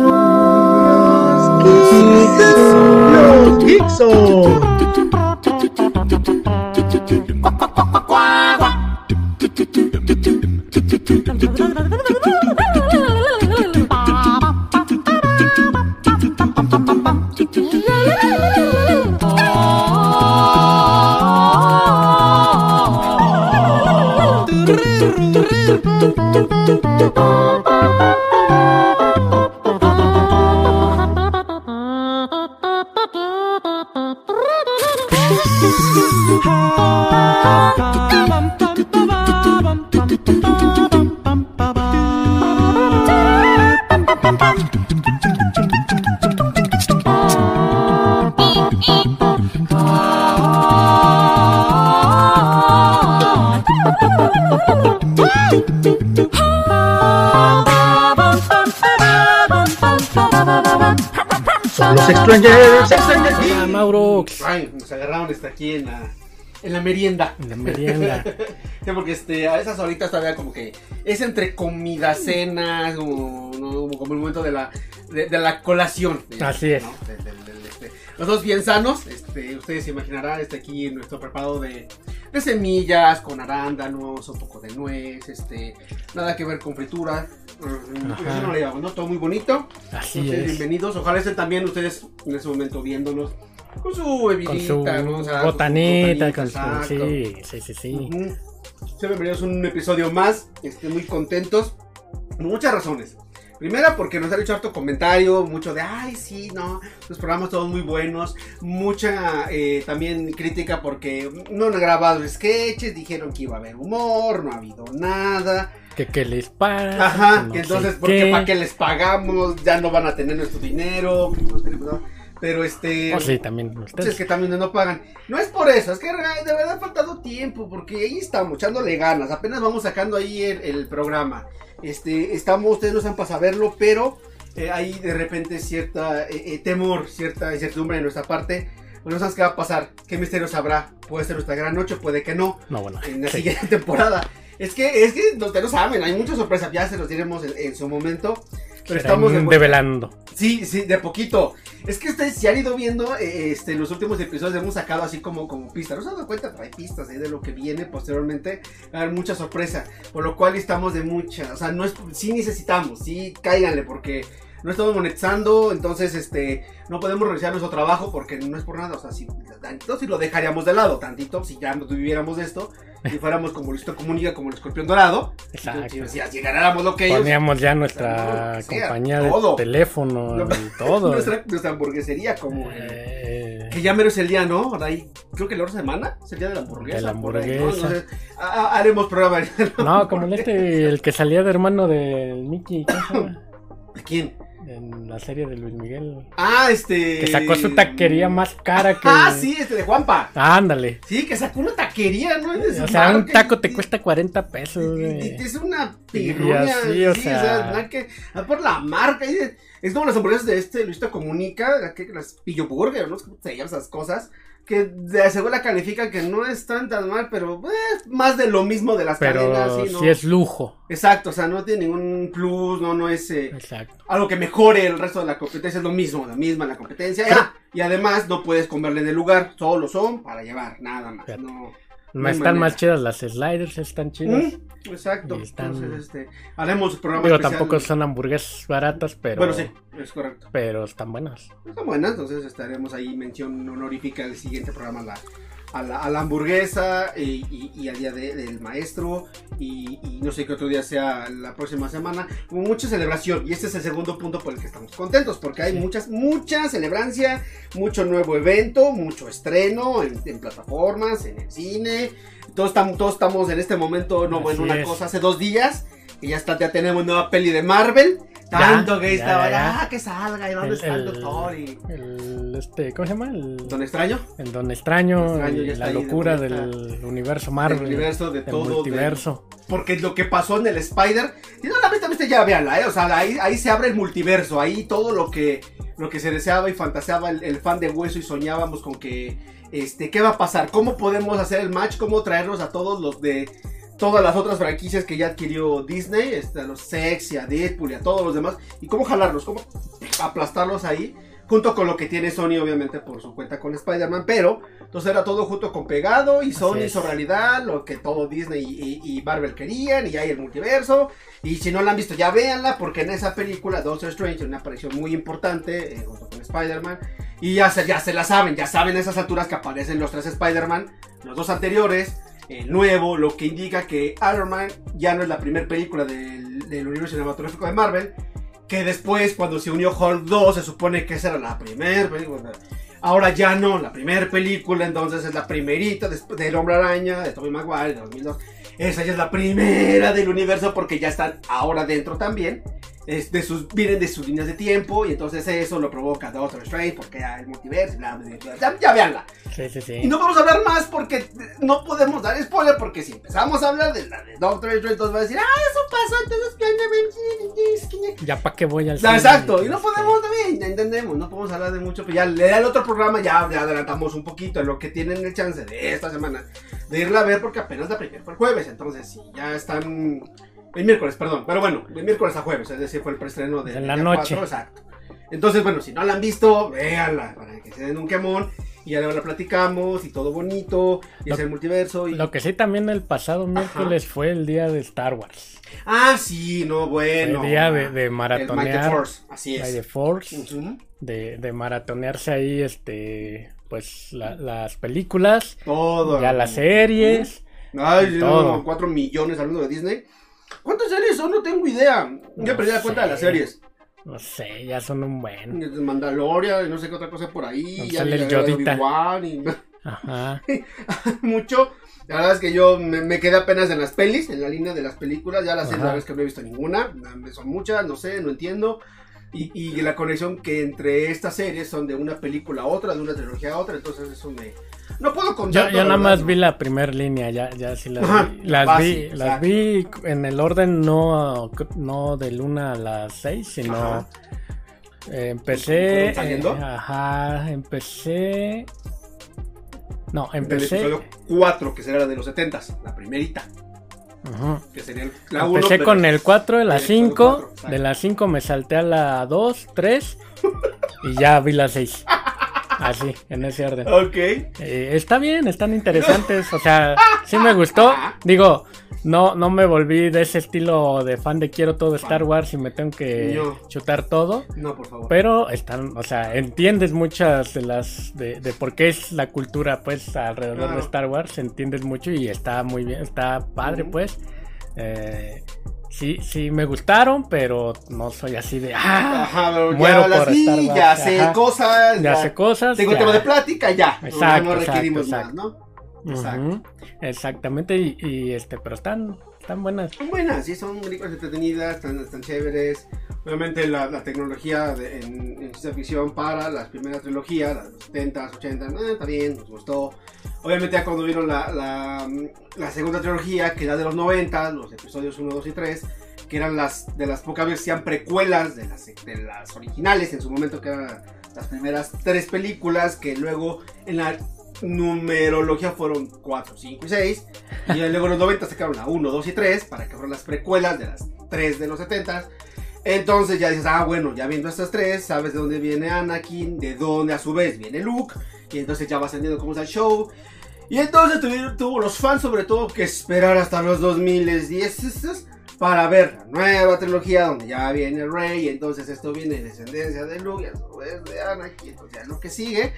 Los Geekson. Los Extrangers. Extrangers. Hola, Mauro. Ay, nos agarraron hasta aquí en la, en la merienda. En la merienda. Sí, porque este, a esas horitas todavía como que es entre comida, cena, como, ¿no? como el momento de la, de, de la colación. Así es. ¿no? Este, los dos bien sanos, este, ustedes se imaginarán, este aquí nuestro preparado de, de semillas, con arándanos, un poco de nuez, este, nada que ver con fritura. Mm, no le ¿no? Todo muy bonito. Así es. bienvenidos. Ojalá estén también ustedes en ese momento viéndonos con su bebidita, Con su ¿no? O sea, con su botanita, botanita, con su. Sí, sí, sí, sí. Ujú. Sean bienvenidos a un episodio más. Este, muy contentos. Por muchas razones. Primera, porque nos han hecho harto comentario, mucho de, ay, sí, no, los programas todos muy buenos. Mucha eh, también crítica porque no han grabado sketches, dijeron que iba a haber humor, no ha habido nada. Que, que les pasa. Ajá, no entonces, porque para qué les pagamos, ya no van a tener nuestro dinero. que no tenemos. Pero este. Oh, sí, también pues ustedes. es que también no pagan. No es por eso, es que de verdad ha faltado tiempo, porque ahí estamos, echándole ganas. Apenas vamos sacando ahí el, el programa. Este, estamos, ustedes no están para saberlo, pero eh, hay de repente cierta eh, eh, temor, cierta incertidumbre de nuestra parte. Pues no sabes qué va a pasar, qué misterios habrá. Puede ser nuestra gran noche, puede que no No, bueno. en la sí. siguiente temporada. Es que, es que ustedes no saben, hay muchas sorpresas, ya se los diremos en, en su momento. Pero estamos de develando. Sí, sí, de poquito. Es que ustedes se han ido viendo, eh, este, en los últimos episodios hemos sacado así como, como pistas. No se han dado cuenta, hay pistas ahí de lo que viene posteriormente. Va a haber mucha sorpresa. Por lo cual estamos de mucha. O sea, no es, sí necesitamos, sí cáiganle, porque no estamos monetizando. Entonces, este, no podemos realizar nuestro trabajo porque no es por nada. O sea, si, si lo dejaríamos de lado, tantito, si ya no tuviéramos esto, si fuéramos como Listo Comunica, como el escorpión dorado. Exacto. Si, si ganáramos lo que ellos. Poníamos ya nuestra compañía de todo. teléfono No, y todo. Nuestra, nuestra hamburguesería, como. Eh, Que ya mero es el día, ¿no? Ahí, creo que la otra semana es el día de la hamburguesa. De la por ahí, ¿no? hamburguesa. Entonces, a- a- haremos programa. no, como el este, el que salía de hermano del Mickey, ¿cómo se llama? ¿Quién? En la serie de Luis Miguel. Ah, este. Que sacó su taquería más cara que. Ah, sí, este de Juanpa. Ándale. Sí, que sacó una taquería, ¿no? Es O sea, un taco te cuesta 40 pesos, Es una pirruña. así, o sea- ¿verdad? que, ah, por la marca. Es como las hamburguesas de este, Luisito Comunica, las Pillo Burger, ¿no? ¿Cómo se llaman esas cosas? Que de seguro la califican que no es tan mal, pero eh, más de lo mismo de las cadenas. Pero sí, ¿no? sí es lujo. Exacto, o sea, no tiene ningún plus, no, no es eh, Exacto. algo que mejore el resto de la competencia, es lo mismo, la misma la competencia. Ah, y además no puedes comerle en el lugar, solo son para llevar, nada más. No, Hay están manera. más chidas las sliders, están chidas. ¿Mm? Exacto. Están- Entonces, este, haremos programa Digo, especial. tampoco son hamburguesas baratas, pero. Bueno, sí, es correcto. Pero están buenas. Están buenas, entonces estaremos ahí mención honorífica del siguiente programa la, a la, a la hamburguesa y, y- y al día de- del maestro y, y no sé qué otro día sea la próxima semana. Como mucha celebración y este es el segundo punto por el que estamos contentos porque hay Sí. muchas, mucha celebrancia, mucho nuevo evento, mucho estreno en, en plataformas, en el cine. Todos estamos, todos estamos en este momento, no, bueno, una es. cosa hace dos días. Y ya está, ya tenemos nueva peli de Marvel. Tanto que ya, estaba, ya, ya. ah, que salga, y dónde El, está el el- doctor y. el- este, ¿Cómo se llama? El, Don Extraño, el Don Extraño, Don Extraño la ahí locura del universo Marvel. universo, de todo. de- multiverso. porque lo que pasó en el Spider. Si no la viste, viste ya, véanla, ¿eh? O sea, ahí, ahí se abre el multiverso. Ahí todo lo que, lo que se deseaba y fantaseaba el, el fan de hueso y soñábamos con que. Este, ¿qué va a pasar? ¿Cómo podemos hacer el match? ¿Cómo traernos a todos los de. Todas las otras franquicias que ya adquirió Disney, este, a los Sex y a Deadpool y a todos los demás, y cómo jalarlos, cómo aplastarlos ahí, junto con lo que tiene Sony, obviamente, por su cuenta con Spider-Man, pero entonces era todo junto con pegado, y Sony hizo realidad lo que todo Disney y, y- y Marvel querían, y hay el multiverso, y si no la han visto, ya véanla, porque en esa película Doctor Strange una aparición muy importante, eh, junto con Spider-Man, y ya se, ya se la saben, ya saben esas alturas que aparecen los tres Spider-Man, los dos anteriores, el nuevo, lo que indica que Iron Man ya no es la primera película del, del universo cinematográfico de Marvel, que después cuando se unió Hulk 2 se supone que esa era la primera película. Ahora ya no, la primera película entonces es la primerita después del Hombre Araña, de Tobey Maguire, de 2002. Esa ya es la primera del universo porque ya están ahora dentro también. Es de sus, vienen de sus líneas de tiempo y entonces eso lo provoca Doctor Strange porque ya el multiverso, bla, bla, bla, ya, ya veanla. Sí, sí, sí. Y no vamos a hablar más porque no podemos dar spoiler porque si empezamos a hablar de la de Doctor Strange todos van a decir, ah, eso pasó, entonces. Ya para qué voy al cine? exacto, y no podemos también, ya entendemos, no podemos hablar de mucho, pero ya le da el otro programa, ya, ya adelantamos un poquito en lo que tienen el chance de esta semana de irla a ver porque apenas la primera fue el jueves, entonces si ya están el miércoles, perdón, pero bueno, de miércoles a jueves, es decir, fue el preestreno de En la noche. exacto. Entonces, bueno, si no la han visto, véanla para que se den un quemón y ya la platicamos y todo bonito y Lo- es el multiverso y Lo que sí también el pasado miércoles fue el día de Star Wars. Ah, sí, no, bueno. el día de, de El maratonear. Force, así By the es. Force. De, de maratonearse ahí, este. Pues la- las películas. Todo. Ya las series. Ay, sí, todo. no, 4 millones hablando de Disney. ¿Cuántas series son? No tengo idea. Ya No perdí la cuenta de las series. No sé, ya son un buen. Mandalorian no sé qué otra cosa por ahí. Donde Ya sale el Yodita. Y Ajá. mucho. La verdad es que yo me, me quedé apenas en las pelis, en la línea de las películas. Ya las series, la verdad es que no he visto ninguna. Son muchas, no sé, no entiendo. Y, y la conexión que entre estas series son de una película a otra, de una trilogía a otra. Entonces eso me... No puedo Yo, contar. yo nada más vi la primera línea, ya, ya sí las Ajá, vi. Las básico, vi, las vi en el orden no, no del 1 a las 6, sino Ajá. eh, empecé. ¿Fueron saliendo? eh, ajá, empecé. No, El empecé. episodio 4, que será la de los 70 la primerita. Ujú. Que sería el- la 1. Empecé con el 4 de la el episodio 5. cuatro, exacto. De la 5 me salté a la 2, 3. y ya vi la 6. Así, en ese orden. Ok. Eh, está bien, están interesantes. O sea, sí me gustó. Digo, no, no me volví de ese estilo de fan de quiero todo Star Wars y me tengo que No. chutar todo. No, por favor. Pero están, o sea, entiendes muchas de las de, de por qué es la cultura, pues, alrededor Claro. de Star Wars, entiendes mucho y está muy bien, está padre, pues. Eh, sí, sí me gustaron, pero no soy así de ah, Ajá, pero muero ya por vi, Star Wars. ya sé Ajá. cosas. ya sé cosas. Tengo ya. tema de plática, ya. Exacto, no requerimos exacto, más, ¿no? Exacto. Exactamente, y, y, este, pero están, están buenas. Son buenas, sí, son películas entretenidas, están, están chéveres. Obviamente la, tecnología de- en, en ciencia ficción para las primeras trilogías, las 70s, 80s, eh, está bien, nos gustó. Obviamente ya cuando vieron la, segunda trilogía, que era de los 90, los episodios 1, 2 y 3, que eran las de las pocas veces sean precuelas de las, de las originales en su momento, que eran las primeras tres películas, que luego en la numerología fueron 4, 5 y 6. Y luego en los 90 sacaron la 1, 2 y 3 para que fueran las precuelas de las 3 de los 70. Entonces ya dices, ah, bueno, ya viendo estas tres, sabes de dónde viene Anakin, de dónde a su vez viene Luke, y entonces ya vas entendiendo cómo está el show. Y entonces tuvieron, tuvo los fans sobre todo que esperar hasta los 2010 para ver la nueva trilogía donde ya viene Rey, y entonces esto viene de descendencia de Luke, vez de Anakin, entonces ya es lo que sigue.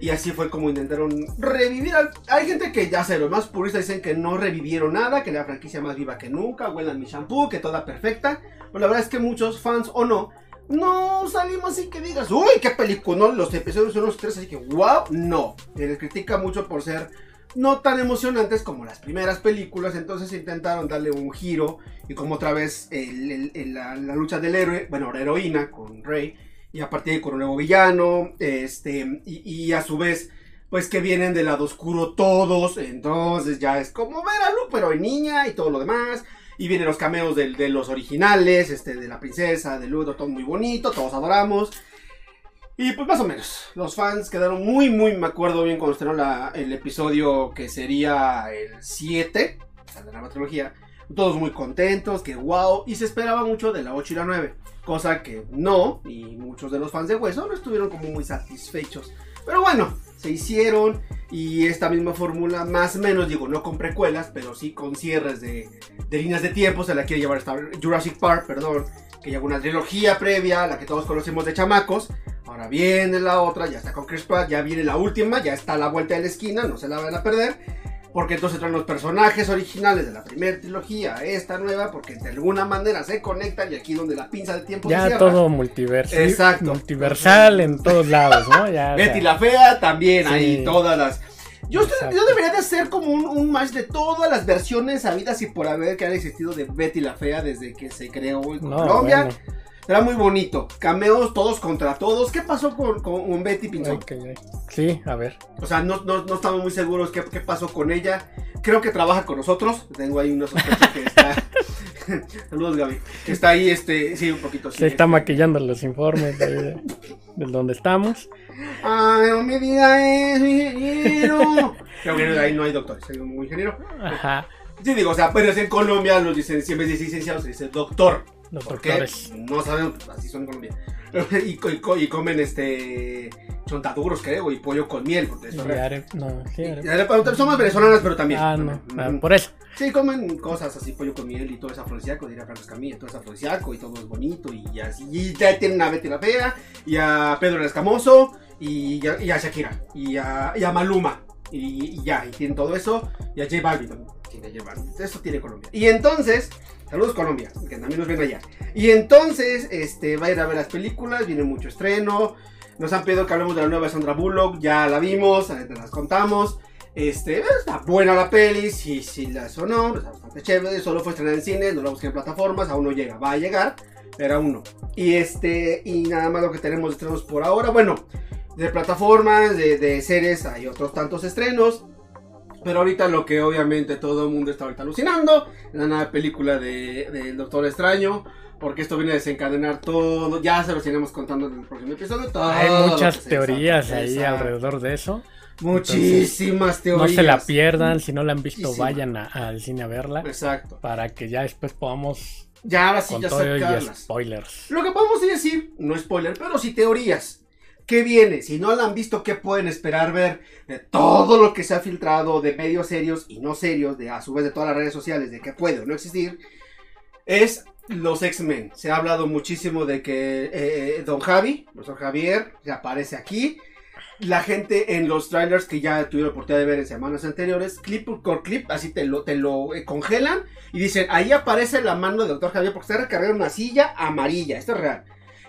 Y así fue como intentaron revivir. al- Hay gente que ya sé, los más puristas dicen que no revivieron nada, que la franquicia más viva que nunca, huela mi shampoo, que toda perfecta. Pero la verdad es que muchos fans o no, no salimos así que digas, uy, qué película, no, los episodios son los tres, así que wow, no. Se les critica mucho por ser no tan emocionantes como las primeras películas, entonces intentaron darle un giro y como otra vez la, lucha del héroe, bueno, la heroína con Rey, y a partir de con un nuevo villano, este, y, a su vez, pues que vienen del lado oscuro todos, entonces ya es como ver a Luke, pero en niña y todo lo demás. Y vienen los cameos de, los originales, este, de la princesa, de Ludo, todo muy bonito, todos adoramos. Y pues más o menos, los fans quedaron muy, muy, me acuerdo bien cuando estrenó la- el episodio que sería el 7. la nueva trilogía. Todos muy contentos, que wow, y se esperaba mucho de la 8 y la 9. Cosa que no, y muchos de los fans de Hueso no estuvieron como muy satisfechos. Pero bueno, se hicieron y esta misma fórmula, más o menos, digo, no con precuelas, pero sí con cierres de, de líneas de tiempo, se la quiere llevar hasta Jurassic Park, perdón, que lleva una trilogía previa, la que todos conocemos de chamacos. Ahora viene la otra, ya está con Chris Pratt, ya viene la última, ya está a la vuelta de la esquina, no se la van a perder. Porque entonces traen los personajes originales de la primera trilogía, esta nueva, porque de alguna manera se conectan y aquí donde la pinza de tiempo se Ya cierra. todo multiverso. Exacto. Multiversal en todos lados, ¿no? Ya, Betty sea, la Fea también, Sí. ahí todas las... Yo, Exacto. yo debería de hacer como un, un match de todas las versiones habidas y por haber que han existido de Betty la Fea desde que se creó en no, Colombia. bueno. Era muy bonito. Cameos todos contra todos. ¿Qué pasó con, con, con Betty Pinzón? Ok, ok. Sí, a ver. O sea, no, no, no estamos muy seguros qué, qué pasó con ella. Creo que trabaja con nosotros. Tengo ahí una sospecha que está. Saludos, Gaby. Que está ahí, este. Sí, un poquito. Sí, Se está este. maquillando los informes de, de donde estamos. Ay, no me diga eso, ingeniero. Creo que ahí no hay doctores, hay un ingeniero. Ajá. Sí, digo, o sea, pero es en Colombia, los dicen, siempre dice licenciado, se dice doctor. Los ¿Por qué? doctores. No sabemos, así son en Colombia. Y, y y comen este chontaduros, creo, y pollo con miel, porque eso Y es are- no, sí, are-. Somos venezolanas, pero también. Ah, no. ah, Mm. por eso. Sí, comen cosas así, pollo con miel y todo es afrodisíaco, diría Carlos Camilla, todo es afrodisíaco y todo es bonito y así. Y ya tienen a Betty la Fea, y a Pedro el Escamoso, y, a- y a Shakira, y a, y a Maluma, y, y ya, y tienen todo eso, y a J Balvin también, Balvin. Eso tiene Colombia. Y entonces, saludos Colombia, que también nos ven allá. Y entonces, este, va a ir a ver las películas, viene mucho estreno. Nos han pedido que hablemos de la nueva Sandra Bullock, ya la vimos, te las contamos. Este, está buena la peli, sí, sí la sonó, está bastante chévere, solo fue estrenada en cine, no la busqué en plataformas, aún no llega, va a llegar, pero aún no. Y este, y nada más lo que tenemos de estrenos por ahora, bueno, de plataformas, de, de series, hay otros tantos estrenos. Pero ahorita lo que obviamente todo el mundo está ahorita alucinando, la nueva película de, Doctor Extraño, porque esto viene a desencadenar todo, ya se los iremos contando en el próximo episodio. todo Hay muchas teorías ahí exacto. alrededor de eso. Muchísimas No teorías. se la pierdan, si no la han visto, vayan a- al cine a verla. Exacto. Para que ya después podamos Ya ahora sí, con ya todo y spoilers. Lo que podemos decir, no spoiler, pero sí teorías. ¿Qué viene? Si no la han visto, ¿qué pueden esperar ver de todo lo que se ha filtrado de medios serios y no serios, de a su vez de todas las redes sociales, de que puede o no existir? Es los X-Men. Se ha hablado muchísimo de que eh, Don Javi, profesor Javier, se aparece aquí. La gente en los trailers que ya tuvieron la oportunidad de ver en semanas anteriores, clip por clip, así te lo, eh, congelan y dicen, ahí aparece la mano del doctor Javier porque está recargada en una silla amarilla, esto es real.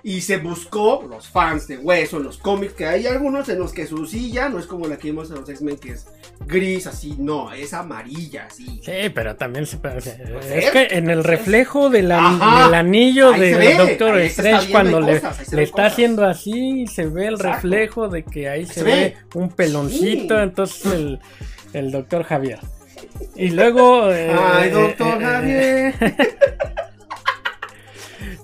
Y se buscó, los fans de Hueso, los cómics, que hay algunos en los que su silla no es como la que vimos en los X-Men, que es gris, así, no, es amarilla, así. Sí, pero también se puede. Pues Es es- que en el reflejo del, anillo del Doctor Strange, cuando le, cosas, está cosas. haciendo así, se ve el Exacto. reflejo de que ahí se, Se ve. ve. un peloncito, Sí. entonces el, el Doctor Javier. Y luego. eh, Ay, eh, doctor eh, Javier.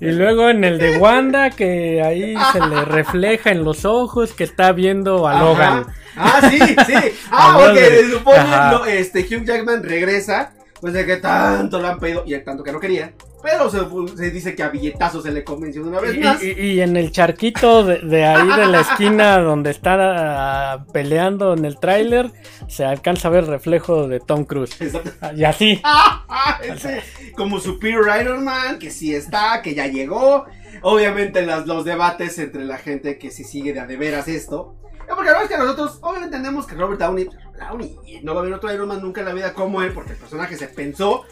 Y luego en el de Wanda, que ahí se le refleja en los ojos que está viendo a Logan. Ajá. Ah, sí, sí. Ah, porque se supone no, este, Hugh Jackman regresa, pues de que tanto lo han pedido y el tanto que no quería. Pero se, se dice que a billetazos se le convenció de una vez Y, más. y- y en el charquito de, de ahí de la esquina donde está ah, peleando en el tráiler, se alcanza a ver el reflejo de Tom Cruise. Exacto. Ah, Y así. Ah, ese, como Superior Iron Man, que sí está, que ya llegó. Obviamente las, los debates entre la gente que sí sigue de a de veras esto. Porque la verdad es que nosotros obviamente entendemos que Robert Downey, Downey no va a haber otro Iron Man nunca en la vida como él, porque el personaje se pensó.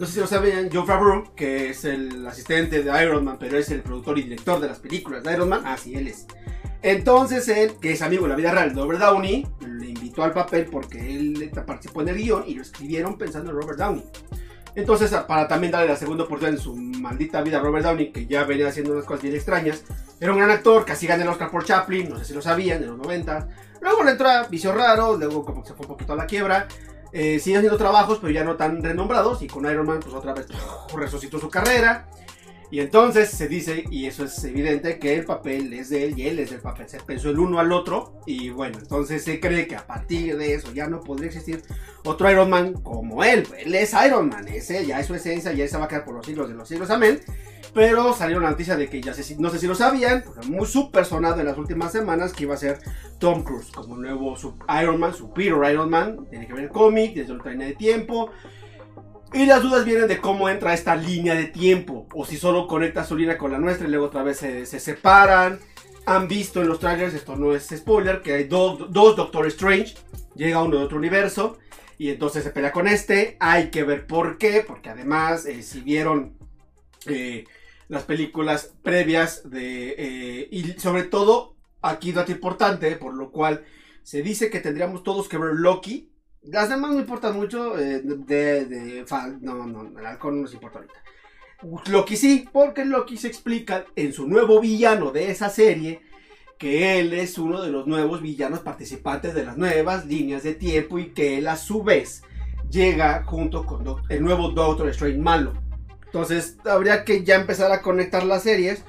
No sé si lo saben, Joe Favreau, que es el asistente de Iron Man, pero es el productor y director de las películas de Iron Man. Ah, sí, él es. Entonces él, que es amigo de la vida real de Robert Downey, le invitó al papel porque él participó en el guion y lo escribieron pensando en Robert Downey. Entonces, para también darle la segunda oportunidad en su maldita vida a Robert Downey, que ya venía haciendo unas cosas bien extrañas, era un gran actor, casi ganó el Oscar por Chaplin, no sé si lo sabían, en los 90. Luego le entró a Vicio Raro, luego como que se fue un poquito a la quiebra. Eh, sigue haciendo trabajos, pero ya no tan renombrados, y con Iron Man, pues otra vez resucitó su carrera. Y entonces se dice, y eso es evidente, que el papel es de él y él es del papel. Se pensó el uno al otro y bueno, entonces se cree que a partir de eso ya no podría existir otro Iron Man como él. Él es Iron Man, ese ya es su esencia, ya se va a quedar por los siglos de los siglos, amén. Pero salió la noticia de que ya no sé si lo sabían, muy súper sonado en las últimas semanas que iba a ser Tom Cruise como nuevo Iron Man, Superior Iron Man. Tiene que ver el cómic, desde otra línea de tiempo. Y las dudas vienen de cómo entra esta línea de tiempo. O si solo conecta su línea con la nuestra y luego otra vez se, se separan. Han visto en los trailers, esto no es spoiler, que hay do- dos Doctor Strange. Llega uno de otro universo. Y entonces se pelea con este. Hay que ver por qué. Porque además, eh, si vieron eh, las películas previas de... eh, y sobre todo, aquí dato importante, por lo cual se dice que tendríamos todos que ver Loki. Las demás no importan mucho. eh, de, de- no, no, el halcón no nos importa ahorita. Loki sí, porque Loki se explica en su nuevo villano de esa serie que él es uno de los nuevos villanos participantes de las nuevas líneas de tiempo y que él a su vez llega junto con el nuevo Doctor Strange malo. Entonces habría que ya empezar a conectar las series.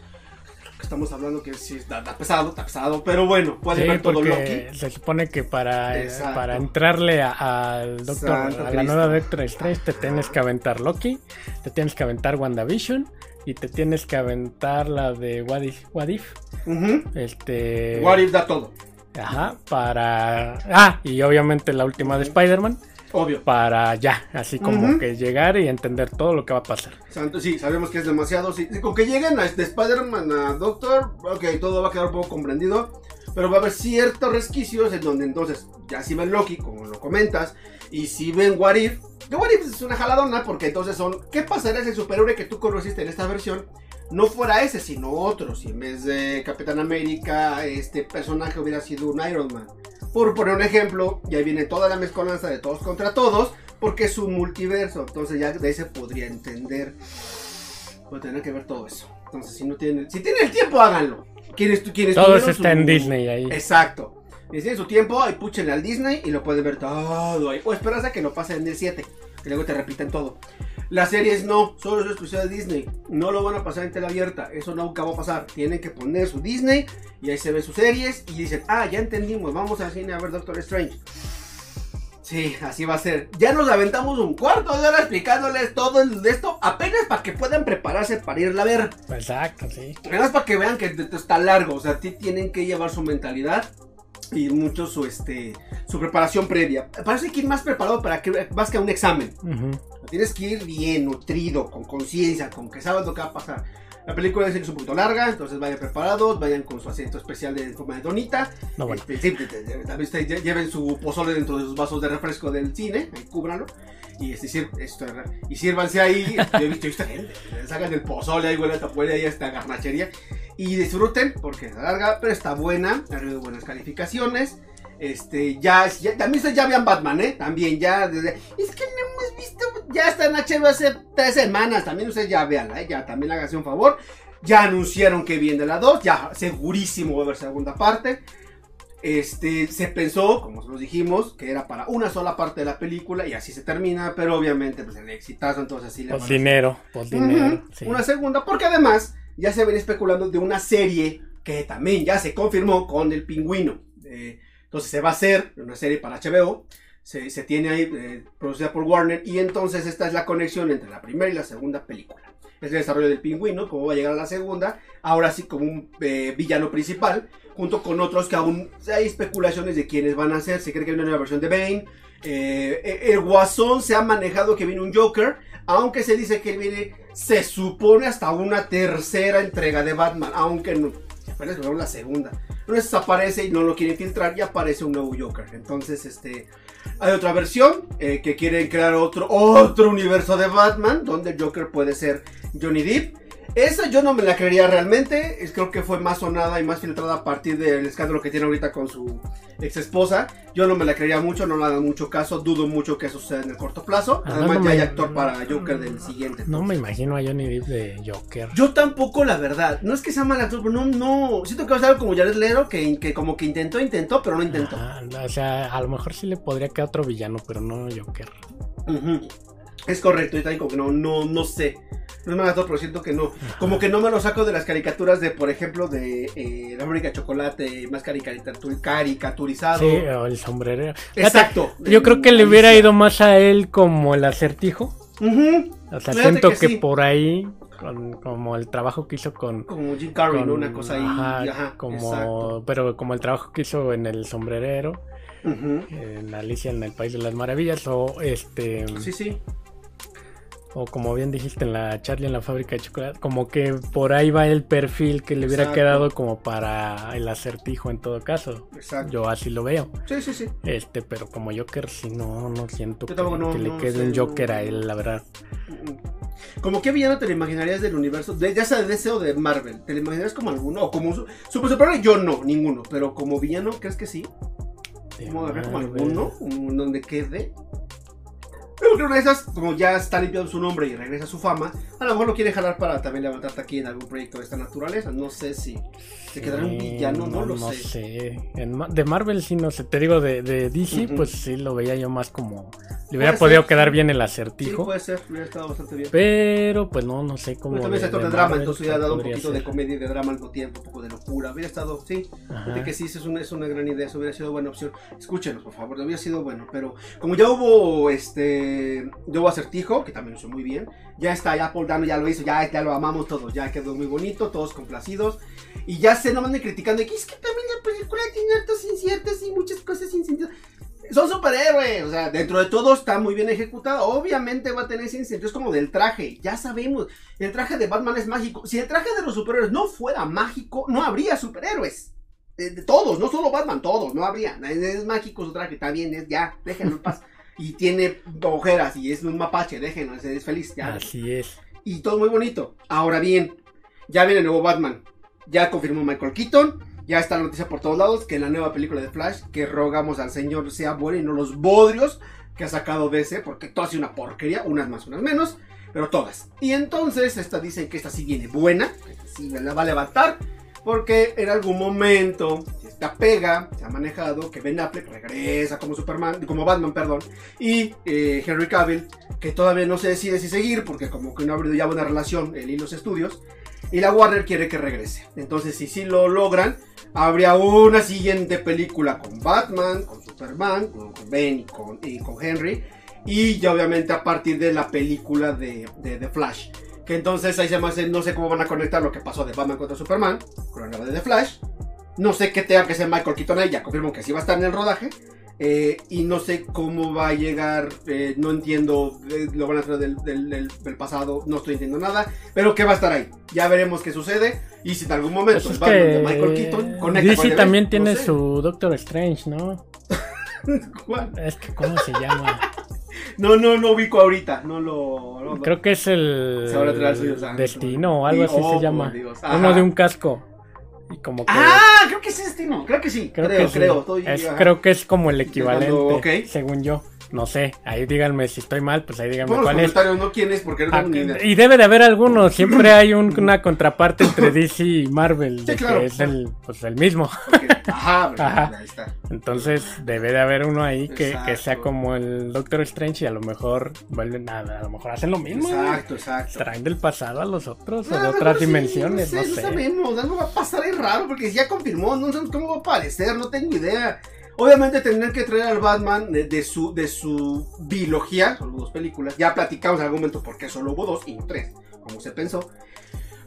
Estamos hablando que sí está, pesado, está pesado, pero bueno, puede Sí, ver todo Loki. se supone que para, eh, para entrarle al doctor, Santo a la Cristo. nueva Doctor Strange te tienes que aventar Loki, te tienes que aventar WandaVision y te tienes que aventar la de What If. What If, este, What if da todo, Ajá, para... Ah, y obviamente la última de Spider-Man, obvio. para ya, así como Ujú. que llegar y entender todo lo que va a pasar. Santo, sí, sabemos que es demasiado. Sí, con que lleguen a este Spider-Man, a Doctor, ok, todo va a quedar un poco comprendido. Pero va a haber ciertos resquicios en donde entonces, ya si ven Loki, como lo comentas, y si ven What If, que What If es una jaladona porque entonces son, ¿qué pasaría si el superhéroe que tú conociste en esta versión no fuera ese, sino otro? Si en vez de Capitán América, este personaje hubiera sido un Iron Man. Por poner un ejemplo, ya viene toda la mezcolanza de todos contra todos, porque es un multiverso. Entonces ya de ahí se podría entender. Voy a tener que ver todo eso. Entonces, si no tienen, si tienen el tiempo, háganlo. Quienes, quienes Todo tuvieron eso está su- en Disney ahí. Exacto. Si tienen su tiempo, ahí púchenle al Disney y lo pueden ver todo ahí. O esperas a que lo pasen en el 7, que luego te repiten todo. Las series no, solo es exclusiva de Disney. No lo van a pasar en tela abierta. Eso nunca va a pasar. Tienen que poner su Disney y ahí se ven sus series y dicen, ah, ya entendimos, vamos al cine a ver Doctor Strange. Sí, así va a ser. Ya nos aventamos un cuarto de hora explicándoles todo esto, apenas para que puedan prepararse para irla a ver. Exacto, sí. Además para que vean que esto está largo, o sea, ti- tienen que llevar su mentalidad y mucho su este su preparación previa. Parece que ir más preparado para que más que a un examen. Ujú. Tienes que ir bien nutrido, con conciencia, con que sabes lo que va a pasar. La película es un poquito larga, entonces vayan preparados, vayan con su asiento especial de forma de donita. No, bueno. Este, también lleven su pozole dentro de sus vasos de refresco del cine, ahí cúbranlo. Y, este, esto, y sírvanse ahí. Yo he visto, visto gente, sacan el pozole, ahí huele a tapuela, ahí está garnachería. Y disfruten, porque es larga, pero está buena, ha recibido buenas calificaciones. Este, ya, ya, también ustedes ya vean Batman, ¿eh? También ya, es que no hemos visto, ya está en HBO hace tres semanas, también ustedes ya veanla, ¿eh? Ya, también háganse un favor. Ya anunciaron que viene la 2, ya segurísimo va a haber segunda parte. Este, se pensó, como los dijimos, que era para una sola parte de la película y así se termina, pero obviamente pues el exitazo, entonces sí le a- dinero, pues dinero. Sí. Una segunda, porque además ya se ven especulando de una serie que también ya se confirmó con el pingüino. Eh, entonces se va a hacer una serie para HBO. Se, se tiene ahí eh, producida por Warner. Y entonces esta es la conexión entre la primera y la segunda película. Es el desarrollo del pingüino, cómo va a llegar a la segunda. Ahora sí como un eh, villano principal. Junto con otros que aún hay especulaciones de quiénes van a ser. Se cree que hay una nueva versión de Bane. Eh, el Guasón se ha manejado que viene un Joker. Aunque se dice que viene, se supone hasta una tercera entrega de Batman. Aunque no, apenas la segunda. Entonces aparece y no lo quieren filtrar y aparece un nuevo Joker. Entonces, este, hay otra versión eh, que quieren crear otro, otro universo de Batman donde el Joker puede ser Johnny Depp. Esa yo no me la creería realmente. Es, creo que fue más sonada y más filtrada a partir del escándalo que tiene ahorita con su ex esposa. Yo no me la creería mucho, no le hagan mucho caso. Dudo mucho que eso suceda en el corto plazo. Además, Además, no ya hay actor para Joker del siguiente. No me imagino a Johnny Depp de Joker. Yo tampoco, la verdad. No es que sea mal actor, pero no, no. Siento que va a ser algo como Jared Leto, que, que como que intentó, intentó, pero no intentó. Ah, o sea, a lo mejor sí le podría quedar otro villano, pero no Joker. Es correcto, y también como que no, no, no sé. No at All, pero siento que no. Como que no me lo saco de las caricaturas de, por ejemplo, de eh, La fábrica de chocolate, más caricatur- caricaturizado. Sí, o el sombrerero. Fíjate, Exacto. Yo creo que le hubiera ido más a él como el acertijo. Ujú, O sea, Fíjate siento que que, sí. por ahí, con, como el trabajo que hizo con. Como Jim Carrey, ¿no? Una cosa ahí. ajá, Ajá, como, exacto. pero como el trabajo que hizo en el sombrerero, en Alicia en el País de las Maravillas, o este, Sí, sí. O como bien dijiste en la Charlie en la fábrica de chocolate, como que por ahí va el perfil que le hubiera Exacto. quedado como para el acertijo en todo caso. Exacto. Yo así lo veo. Sí, sí, sí. Este, pero como Joker, sí, no, no siento que, no- que le no quede un no- Joker a él, la verdad. Como qué villano te lo imaginarías del universo, de, ya sea de DC o de Marvel, ¿te lo imaginarías como alguno? O como un su- super yo no, ninguno, pero como villano, ¿crees que sí? Como, habría como alguno, un- donde quede. Pero creo que una de esas, como ya está limpiado su nombre y regresa su fama, a lo mejor lo quiere jalar para también levantarte aquí en algún proyecto de esta naturaleza. No sé si se quedará un Sí, villano, no, lo sé. sé. En de Marvel sí no sé. Te digo, de, de DC, pues sí lo veía yo más como. Le hubiera podido ser, quedar sí. bien el Sí, acertijo. puede ser, hubiera estado bastante bien. pero pues no, no sé cómo. Pero también es actor de, de drama, Marvel, entonces hubiera dado un poquito de comedia y de drama al mismo tiempo, un poco de locura. Hubiera estado, sí. De que sí, es una, es una gran idea, eso hubiera sido buena opción. Escúchenos, por favor, hubiera sido bueno. Pero como ya hubo este. Ya hubo acertijo, que también lo hizo muy bien. Ya está, ya Paul Dano ya lo hizo, ya, ya lo amamos todos, ya quedó muy bonito, todos complacidos. Y ya se no anden criticando es que también la película tiene hartos inciertos y muchas cosas sin sentido. Son superhéroes, o sea, dentro de todo está muy bien ejecutado. Obviamente va a tener ese incentivo, es como del traje, ya sabemos. El traje de Batman es mágico. Si el traje de los superhéroes no fuera mágico, no habría superhéroes. De todos, no solo Batman, todos, no habría. Es, es mágico su traje, está bien, es ya, déjenlo en paz. Y tiene ojeras y es un mapache, déjenlo, es, es feliz, ya. Así es. Y todo muy bonito. Ahora bien, ya viene el nuevo Batman. Ya confirmó Michael Keaton. Ya está la noticia por todos lados que en la nueva película de Flash, que rogamos al señor sea bueno y no los bodrios que ha sacado DC, porque todo ha sido una porquería, unas más, unas menos, pero todas. Y entonces, esta dicen que esta sí viene buena, esta sí la va a levantar, porque en algún momento, esta pega, se ha manejado que Ben Affleck regresa como Superman, como Batman, perdón, y eh, Henry Cavill, que todavía no se decide si seguir, porque como que no ha habido ya buena relación él y los estudios, y la Warner quiere que regrese. Entonces, si sí lo logran, habría una siguiente película con Batman, con Superman, con Ben y con, y con Henry, y ya obviamente a partir de la película de, de, de Flash. Que entonces ahí se me hace, no sé cómo van a conectar lo que pasó de Batman contra Superman con la nueva de The Flash. No sé qué tenga que ser Michael Keaton ahí, ya confirmo que sí va a estar en el rodaje. eh, y no sé cómo va a llegar, eh, no entiendo, eh, lo van a traer del, del- del- del pasado, no estoy entendiendo nada, pero que va a estar ahí. Ya veremos qué sucede y si en algún momento Pues el Batman de Michael Keaton conecta con DC el también tiene sé. su Doctor Strange, ¿no? ¿Cuál? Es que, ¿cómo se llama? No, no, no ubico ahorita, no lo... no, no. Creo que es el Destino o algo así oh, se llama. Uno de un casco. Y como que. Ah, creo que es Destino, creo que sí, creo, creo, que sí. estoy- Es- creo que es como el equivalente, según yo. No sé, ahí díganme si estoy mal, pues ahí díganme los cuál es. no quién es, porque no tengo ni idea. y debe de haber alguno, siempre hay un- una contraparte entre DC y Marvel, de claro, que es claro. el, pues, el mismo. Porque- ajá, Ajá. ahí está. Entonces debe de haber uno ahí que, que sea como el Doctor Strange y a lo mejor vuelven a, a lo mejor hacen lo mismo. güey. Exacto, exacto. Traen del pasado a los otros o Ah, de otras sí, dimensiones, no no sé. sabemos, algo va a pasar ahí raro porque ya confirmó, no sabemos cómo va a aparecer, no tengo idea. Obviamente tendrán que traer al Batman de, de su, de su biología, solo dos películas. Ya platicamos en algún momento por qué solo hubo dos y no tres, como se pensó.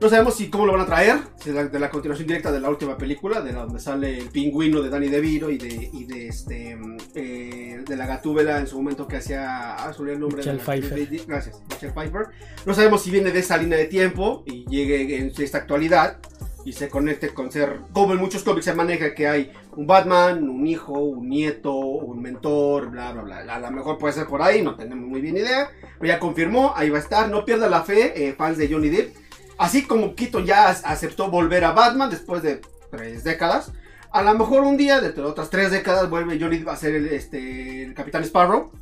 No sabemos si cómo lo van a traer, si es la- de la continuación directa de la última película, de la donde sale el pingüino de Danny DeVito y de, y de este eh, de la gatúbela en su momento que hacía ah, el nombre de Michelle la- Pfeiffer. de- de- gracias, Michelle Pfeiffer. No sabemos si viene de esa línea de tiempo y llegue en esta actualidad y se conecte con ser, como en muchos cómics se maneja que hay un Batman, un hijo, un nieto, un mentor, bla, bla, bla. A lo mejor puede ser por ahí, no tenemos muy bien idea. Pero ya confirmó, ahí va a estar. No pierda la fe, eh, fans de Johnny Depp. Así como Keaton ya aceptó volver a Batman después de tres décadas. A lo mejor un día, dentro de otras tres décadas, vuelve Johnny Depp a ser el, este, el Capitán Sparrow.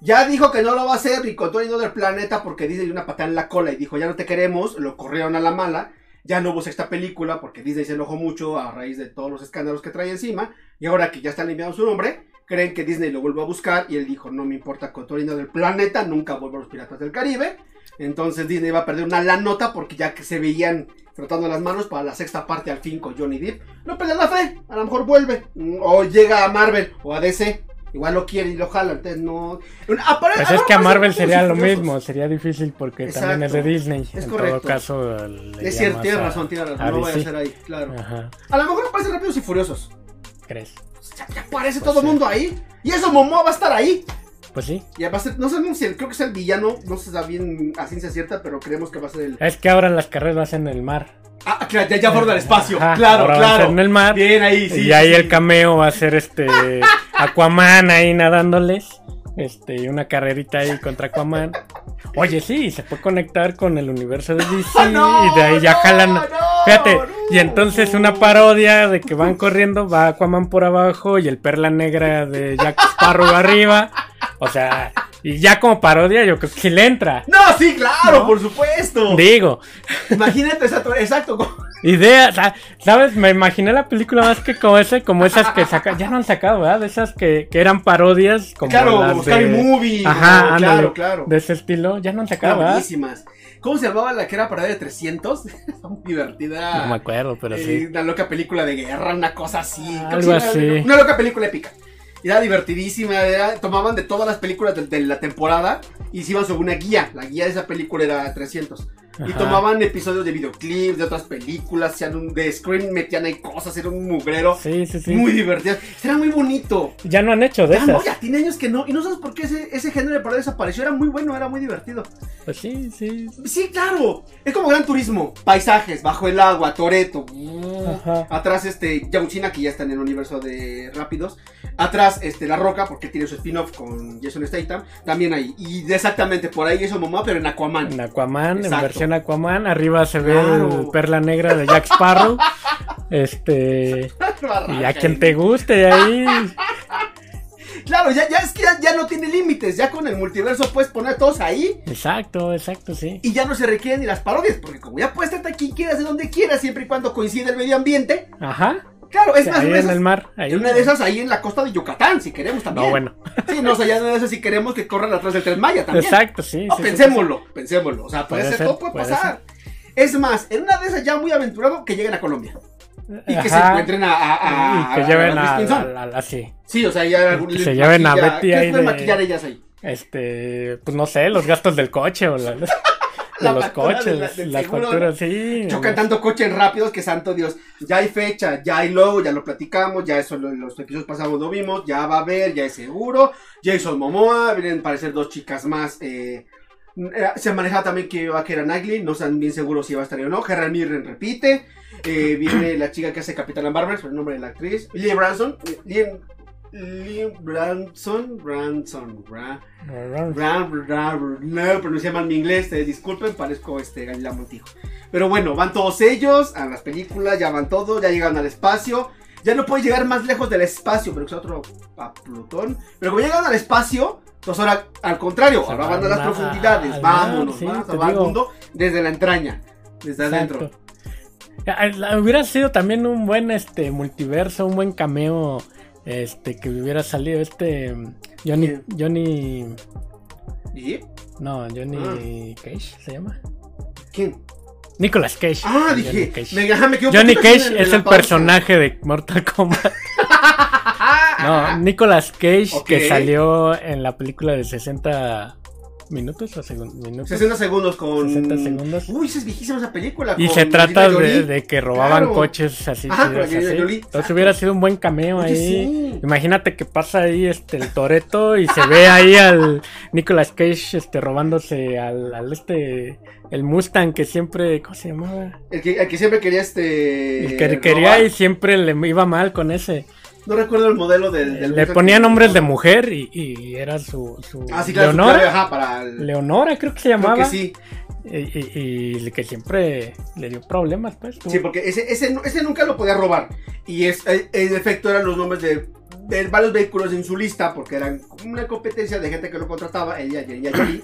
Ya dijo que no lo va a hacer y todo el del planeta porque dice una patada en la cola y dijo ya no te queremos, lo corrieron a la mala. Ya no hubo sexta película porque Disney se enojó mucho a raíz de todos los escándalos que trae encima. Y ahora que ya está limpiando su nombre, creen que Disney lo vuelve a buscar. Y él dijo, no me importa dinero del planeta, nunca vuelvo a los Piratas del Caribe. Entonces Disney va a perder una la nota porque ya que se veían frotando las manos para la sexta parte al fin con Johnny Depp. No pelea la fe, a lo mejor vuelve. Mm, O llega a Marvel o a DC. Igual lo quiere y lo jala, entonces no... Apare- Pues es que a Marvel sería lo mismo, sería difícil porque también es de. Disney. Es en correcto. todo caso, le Es cierto, tienes razón, tienes razón. No voy a hacer ahí, claro. Ajá, A lo mejor aparece Rápidos y Furiosos. ¿crees? Ya, ya aparece Pues todo el sí. mundo ahí. Y eso Momoa va a estar ahí. Pues sí. Y va a ser, no sabemos si el, creo que es el villano, no se sabe bien a ciencia cierta, pero creemos que va a ser el. Es que ahora las carreras en el mar. Ah, claro, ya, ya fueron al espacio. Ajá, claro, claro. en el mar. Bien ahí, sí. y ahí sí, el cameo va a ser este Aquaman ahí nadándoles. Este, y una carrerita ahí contra Aquaman. Oye, sí, se puede conectar con el universo de DC no, y de ahí ya no, jalan. no, Fíjate, y entonces una parodia de que van corriendo, va Aquaman por abajo y el perla negra de Jack Sparrow arriba. O sea, y ya como parodia yo creo que sí le entra. No, sí, claro, por supuesto. Digo, Imagínate, exacto, exacto. Idea, sa- ¿sabes? Me imaginé la película más que como ese, como esas que sacan, ya no han sacado, ¿verdad? De esas que, que eran parodias, como claro, las de, Movie. Ajá, ándale, claro, claro. de ese estilo, ya no han sacado, ¿verdad? buenísimas. ¿Cómo se llamaba la que era para de 300? Está muy divertida. No me acuerdo, pero Eh, sí. Una loca película de guerra, una cosa así. Que Algo así. Una loca película épica. Y Era divertidísima, era- tomaban de todas las películas de, de la temporada y se iban sobre una guía. La guía de esa película era 300. Y tomaban episodios de videoclips, de otras películas, hacían un, de Scream, metían ahí cosas, era un mugrero. Sí, sí, sí. Muy divertido. Era muy bonito. Ya no han hecho de Ya, no, ya tiene años que no. Y no sabes por qué ese, ese género de parodia desapareció. Era muy bueno, era muy divertido. Pues sí, sí. Sí, claro. Es como Gran Turismo. Paisajes, bajo el agua, Toreto. Atrás, este, Cena, que ya está en el universo de Rápidos. Atrás, este, La Roca, porque tiene su spin-off con Jason Statham. También ahí. Y exactamente por ahí eso mamá, pero en Aquaman. En Aquaman, en Exacto. Versión Aquaman, arriba se ve Claro. el perla negra de Jack Sparrow. Este. Y a quien te guste ahí. Claro, ya, ya es que ya, ya no tiene límites. Ya con el multiverso puedes poner todos ahí. Exacto, exacto, sí. Y ya no se requieren ni las parodias. Porque como ya puedes estar aquí quieras, de donde quieras, siempre y cuando coincide el medio ambiente. Ajá. Claro, es más, ahí en esas- el mar. Ahí. una de esas ahí en la costa de Yucatán, si queremos también. No, bueno. Sí, no, o sea, ya una de esas si queremos que corran atrás del tren Maya también. Exacto, sí. No, sí, sí, pensémoslo, pensémoslo. O sea, puede, ser, todo puede, puede pasar. Es más, en una de esas ya muy aventurado que lleguen a Colombia. Y que se encuentren a. a, a- Y que lleven a a. Sí, o sea, ya algún. Que se lleven a Betty ¿qué ahí pueden de- maquillar ellas ahí? Este, pues no sé, los gastos del coche o la- La los factura coches, de la- las seguro, facturas, sí. Chocan tanto coche en rápidos que santo Dios. Ya hay fecha, ya hay logo, ya lo platicamos, ya eso lo- en los episodios pasados lo vimos, ya va a haber, ya es seguro. Jason Momoa, vienen a aparecer dos chicas más. eh, eh, se manejaba también que iba a que era Nagli, no están bien seguros si va a estar ahí o no. Herran Mirren repite. eh, viene la chica que hace Capitana por el nombre de la actriz. Liam Branson. eh, Liam Branson. Branson. Bra- Ra- ra- ra- No, pronuncié mal mi inglés, eh, disculpen, parezco este Galila Montijo. Pero bueno, van todos ellos a las películas, ya van todos, ya llegan al espacio. Ya no puede llegar más lejos del espacio, pero que es otro a Plutón. Pero como llegan al espacio, pues ahora al contrario, ahora van a las profundidades, vámonos, sí, vamos a te salvar al mundo desde la entraña, desde adentro. Exacto. Ah, la- Hubiera sido también un buen este multiverso, un buen cameo este que hubiera salido este Johnny. Johnny ¿Y? no, Johnny Cage se llama. ¿Quién? Nicolas Cage. Ah, Johnny dije, Cage. me, Johnny Cage en- es el pausa. personaje de Mortal Kombat. No, Nicolas Cage que salió en la película de 60 minutos o segun- minutos. 60 segundos con. 60 segundos. Uy, esa es viejísima esa película. Y se trata de, que robaban Claro. coches así. Ajá, con Entonces hubiera sido un buen cameo Oye, ahí. sí. Imagínate que pasa ahí este el Toreto y se ve ahí al Nicolas Cage este robándose al, al este el Mustang que siempre ¿cómo se llamaba? El que, el que siempre quería este. El que quería y siempre le iba mal con ese. No recuerdo el modelo del. del Le ponía nombres de mujer y, y era su, su Ah, sí, claro. su Leonora. clave, ajá, para el. Leonora creo que se creo llamaba. que sí. Y, y- y que siempre le dio problemas pues. Sí, porque ese, ese, ese nunca lo podía robar. Y es, eh, en efecto eran los nombres de, de varios vehículos en su lista, porque eran una competencia de gente que lo contrataba, ella, ella Jolie,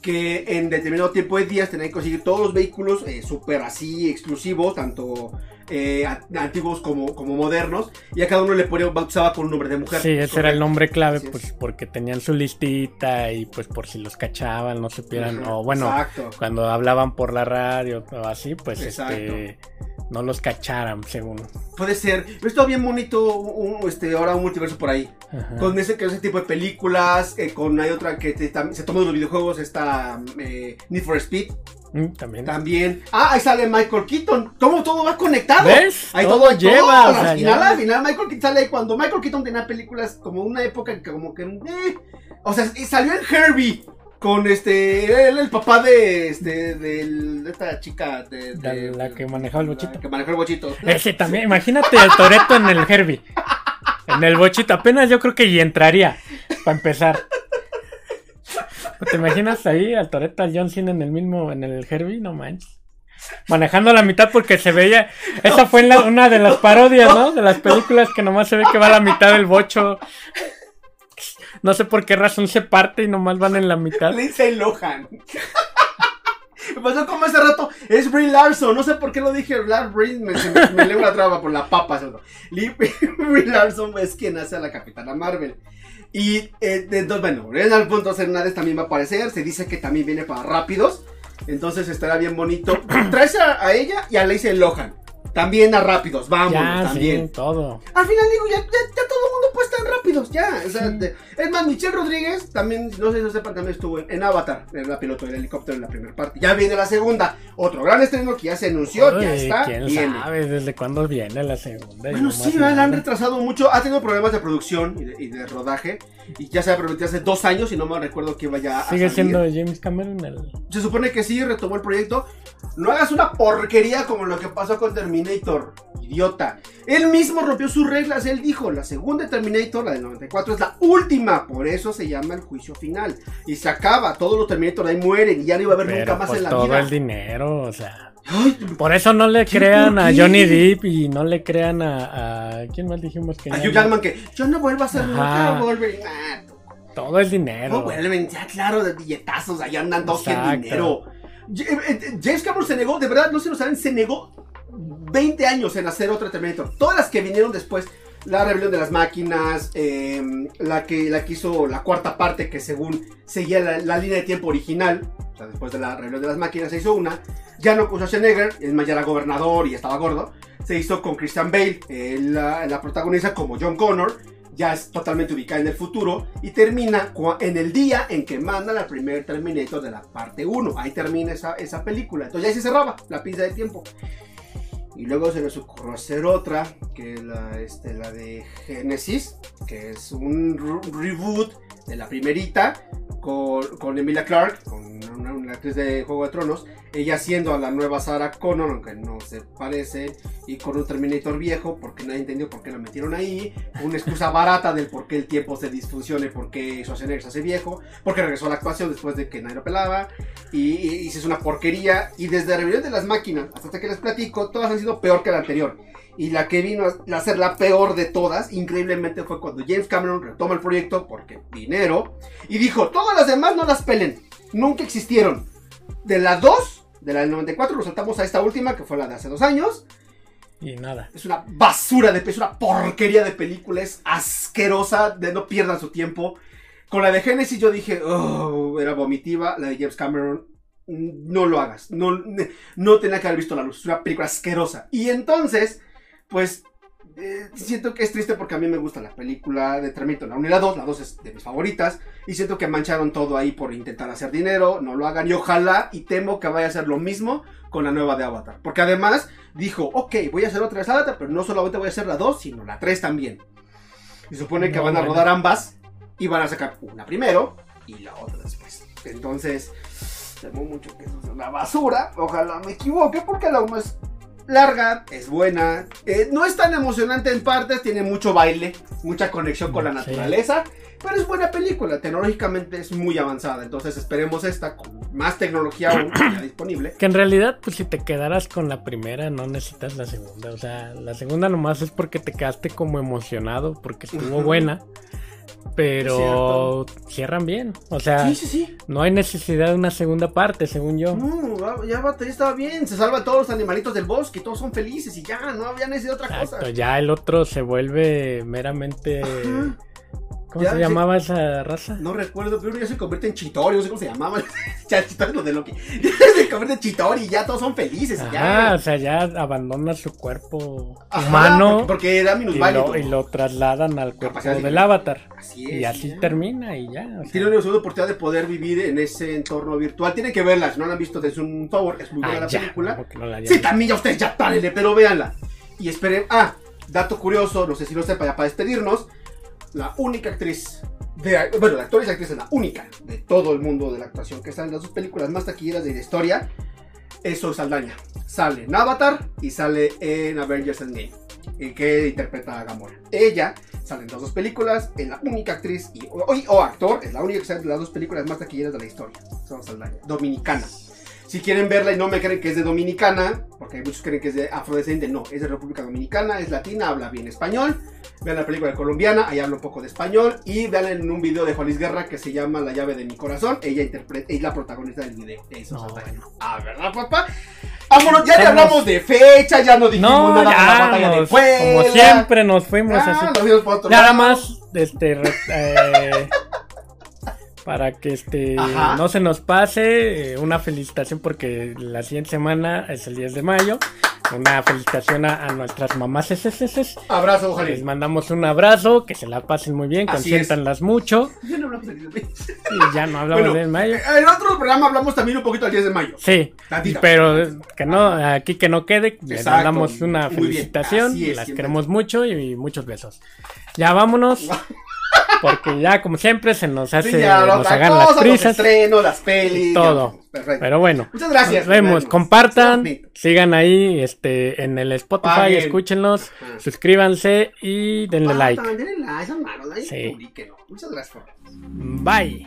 que en determinado tiempo de días tenían que conseguir todos los vehículos eh, súper así exclusivos, tanto eh, antiguos como, como modernos, y a cada uno le ponía, bautizaba con un nombre de mujer. Sí, ese era el nombre clave, Así es. pues porque tenían su listita y pues por si los cachaban, no supieran, Ajá, o bueno, Exacto. cuando hablaban por la radio o así, pues Exacto. este no los cacharan, según. Puede ser. Pero está bien bonito un- este, ahora un multiverso por ahí. Ajá. Con ese, ese tipo de películas, eh, con hay otra que te- tam- se toma de los videojuegos, está eh, Need for Speed Mm, también. también. Ah, ahí sale Michael Keaton. ¿Cómo todo va conectado? ¿Ves? Ahí Todo todo, lleva, lleva. o sea, al final, ya. al final, Michael Keaton sale ahí cuando Michael Keaton tenía películas como una época que como que... eh, o sea, y salió en Herbie. Con este, él, el papá de, este, de esta chica de, la que manejaba el bochito. que manejó el bochito. Ese también, imagínate el Toreto en el Herbie. En el bochito, apenas yo creo que y entraría, para empezar. ¿Te imaginas ahí al Toreto, al John Cena en el mismo, en el Herbie? No manches. Manejando la mitad porque se veía. Esa fue una de las parodias, ¿no? De las películas que nomás se ve que va a la mitad del bocho. No sé por qué razón se parte y nomás van en la mitad. Lindsay Lohan. Me pasó como hace rato, es Brie Larson, no sé por qué lo dije, Brie, me, me, me leo la traba por la papa. Brie Larson es quien hace a la Capitana Marvel. Y eh, de- bueno, Renal Puntos Hernández también va a aparecer, se dice que también viene para rápidos, entonces estará bien bonito. Traes a, a ella y a Lindsay Lohan, también a rápidos, Ya, también. sí, todo. Al final digo, ya, ya, ya todo el mundo rápidos, ya. O sea, de- es más, Michelle Rodríguez también, no sé si lo sepan, también estuvo en, en Avatar, en la piloto del helicóptero en la primera parte. Ya viene la segunda. Otro gran estreno que ya se anunció, ya está. ¿Quién viene. sabe desde cuándo viene la segunda? Bueno, sí, la han retrasado mucho. Ha tenido problemas de producción y de, y de rodaje. Y ya se ha prometido hace dos años y no me recuerdo que vaya a Sigue salir. siendo James Cameron el. Se supone que sí, retomó el proyecto. No hagas una porquería como lo que pasó con Terminator, idiota. Él mismo rompió sus reglas, él dijo, la segunda Terminator, la del 94, es la última. Por eso se llama el juicio final. Y se acaba, todos los Terminator ahí mueren y ya no iba a haber nunca más pues en la todo vida. el dinero, o sea. Por eso no le ¿Qué, crean a? Johnny Depp y no le crean a. a- ¿Quién más dijimos que a Hugh no? Jackman que yo no vuelvo a hacer Ajá. nunca Wolverine. Nah, Todo el no dinero. vuelven, ya claro, de billetazos, allá andan dos en Exacto. dinero. Eh, eh, James Cameron se negó, de verdad, no se lo saben, se negó 20 años en hacer otra Terminator. Todas las que vinieron después, la rebelión de las máquinas, eh, la, que, la que hizo la cuarta parte, que según seguía la, la línea de tiempo original, o sea, después de la rebelión de las máquinas se hizo una, ya no con Schwarzenegger, es más, ya era gobernador y estaba gordo, se hizo con Christian Bale, eh, la, la protagoniza como John Connor, ya es totalmente ubicada en el futuro y termina en el día en que mandan al primer Terminator de la parte 1. Ahí termina esa, esa película. Entonces ya se cerraba la pinza de tiempo. Y luego se les ocurrió hacer otra, que es la, este, la de Genesis, que es un re- reboot de la primerita con, con Emilia Clarke, con una, una actriz de Juego de Tronos, ella siendo a la nueva Sarah Connor, aunque no se parece, y con un Terminator viejo, porque nadie entendió por qué la metieron ahí, una excusa barata del por qué el tiempo se disfuncione, por qué Schwarzenegger se hace viejo, porque regresó a la actuación después de que nadie lo pelaba, y, y, y una porquería, y desde Rebelión de las Máquinas hasta que les platico, todas han sido peor que la anterior. Y la que vino a ser la peor de todas, increíblemente, fue cuando James Cameron retoma el proyecto porque dinero. Y dijo, todas las demás no las pelen. Nunca existieron. De las dos, de la del 94, nos saltamos a esta última, que fue la de hace dos años. Y nada. Es una basura de es una porquería de película, es asquerosa, de no pierdan su tiempo. Con la de Genesis yo dije, oh, era vomitiva, la de James Cameron, no lo hagas, no, no tenía que haber visto la luz, es una película asquerosa. Y entonces, pues, eh, siento que es triste porque a mí me gusta la película de Terminator, la 1 y la 2, la 2 es de mis favoritas, y siento que mancharon todo ahí por intentar hacer dinero, no lo hagan, y ojalá, y temo que vaya a ser lo mismo con la nueva de Avatar, porque además dijo, ok, voy a hacer otra vez Avatar, pero no solamente voy a hacer la 2, sino la 3 también. Y supone que No, van a rodar ambas, y van a sacar una primero, y la otra después. Entonces, temo mucho que eso sea una basura, ojalá me equivoque, porque la 1 es larga, es buena, eh, no es tan emocionante en partes, tiene mucho baile, mucha conexión con la Sí. naturaleza, pero es buena película, tecnológicamente es muy avanzada, entonces esperemos esta con más tecnología aún ya disponible. Que en realidad, pues si te quedaras con la primera, no necesitas la segunda. O sea, la segunda nomás es porque te quedaste como emocionado, porque estuvo buena. Pero cierran bien. O sea, Sí, sí, sí. no hay necesidad de una segunda parte, según yo. No, ya, ya estaba bien. Se salvan todos los animalitos del bosque, todos son felices y ya, no había necesidad de otra Exacto, cosa. ya el otro se vuelve meramente. Ajá. ¿Cómo Ya, se llamaba esa raza? No recuerdo, pero ya se convierte en Chitori, no sé cómo se llamaba. ya, Chitori es lo de Loki. se convierte en Chitori y ya todos son felices ya. o sea, ya abandona su cuerpo Ajá, humano Porque, porque era y minusválido. lo, y lo trasladan al cuerpo Capacidad del de- avatar. Así es. Y así ya. termina y ya. o sea. Tiene una segunda oportunidad de poder vivir en ese entorno virtual. Tienen que verla, si no la han visto, es un favor, es muy buena Ah, la ya, película. no la Sí, también ya ustedes ya párenle, pero véanla. Y esperen. Ah, dato curioso, no sé si lo sepa ya para despedirnos. La única actriz. Bueno, la actriz actriz es la única de todo el mundo de la actuación que está en las dos películas más taquilleras de la historia. Es Zoe Saldaña. Sale en Avatar y sale en Avengers Endgame. y Que interpreta a Gamora. Ella sale en las dos películas, es la única actriz y, o, o actor, es la única que sale en las dos películas más taquilleras de la historia. Zoe Saldaña, dominicana. Si quieren verla y no me creen que es de Dominicana, porque muchos creen que es de afrodescendiente, no, es de República Dominicana, es latina, habla bien español. Vean la película colombiana, ahí habla un poco de español. Y vean en un video de Juan Luis Guerra que se llama La llave de mi corazón. Ella interpreta, es la protagonista del video. Eso No, bueno. Ah, ¿verdad, papá? Vámonos, ya le hablamos de fecha, ya no dijimos No, nada de la ya, batalla de Puebla. como siempre nos fuimos Ah, así. nos Nada más, este, eh, para que este Ajá. no se nos pase, eh, una felicitación porque la siguiente semana es el 10 de mayo. Una felicitación a, a nuestras mamás SSS. Abrazo, Les Ojalá. mandamos un abrazo, que se la pasen muy bien, consiéntanlas mucho. Ya no hablamos del 10 de mayo. Y ya no hablamos Bueno, de mayo. En otro programa hablamos también un poquito del 10 de mayo. Sí, pero eh, que no, aquí que no quede, les Exacto, damos una felicitación, es, las queremos mucho y muchos besos. Ya vámonos, porque ya como siempre se nos hace, Sí, ya, nos otra hagan cosa, las los prisas, estrenos, las pelis. todo. ya, Perfecto. pero bueno. Muchas gracias. Nos vemos, Gracias. compartan, sigan ahí este en el Spotify, Paguen. escúchenlos, Ajá. suscríbanse y denle Ah, like. denle like, Sí. publiquenlo. Muchas gracias por Bye.